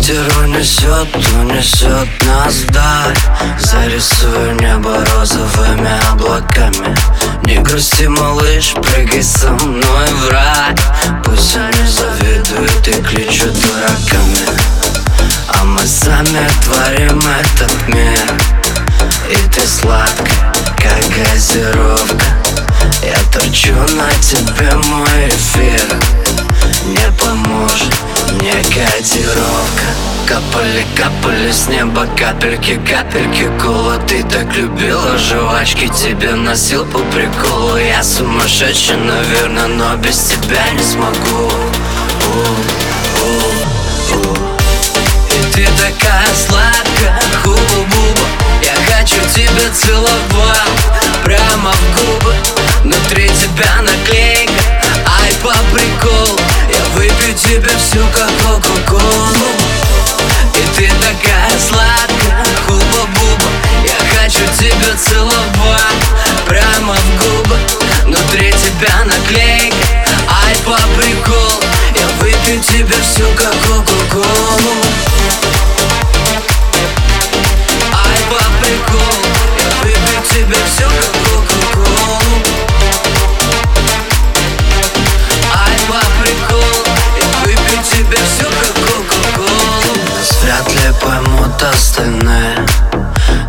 Ветер унесет, унесет нас вдаль. Зарисую небо розовыми облаками. Не грусти, малыш, прыгай со мной в рай. Пусть они завидуют и кличут дураками. А мы сами творим этот мир. И ты сладкая, как газировка. Я торчу на тебе мой эфир. Не поможет мне котировка Капали, капали с неба капельки, капельки кола Ты так любила жвачки, тебе носил по приколу. Я сумасшедший, наверное, но без тебя не смогу тебя наклейка, ай по приколу Я выпью тебе всю как кока-колу остальные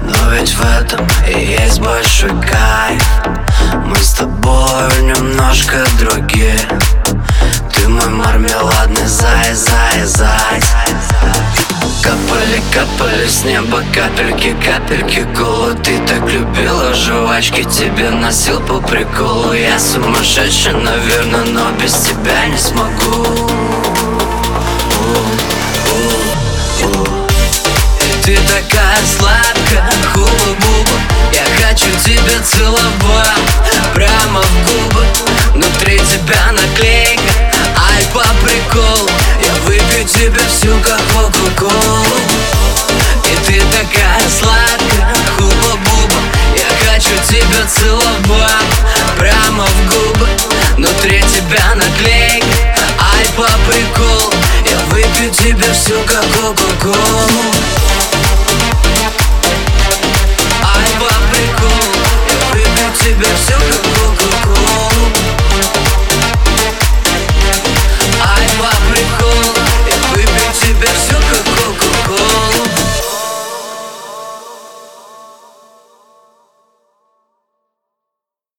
Но ведь в этом и есть большой кайф. Мы с тобой немножко другие. Ты мой мармеладный зай, зай, зай. Капали, капали с неба капельки, капельки кола Ты так любила жвачки, тебе носил по приколу. Я сумасшедший, наверное, но без тебя не смогу ты такая сладкая, хуба-буба Я хочу тебя целовать прямо в губы. Внутри тебя наклейка, ай по приколу. Я выпью тебя всю как кока-колу И ты такая сладкая, хуба-буба Я хочу тебя целовать прямо в губы. Внутри тебя наклейка, ай по приколу. Я выпью тебя всю как кока-колу Yeah.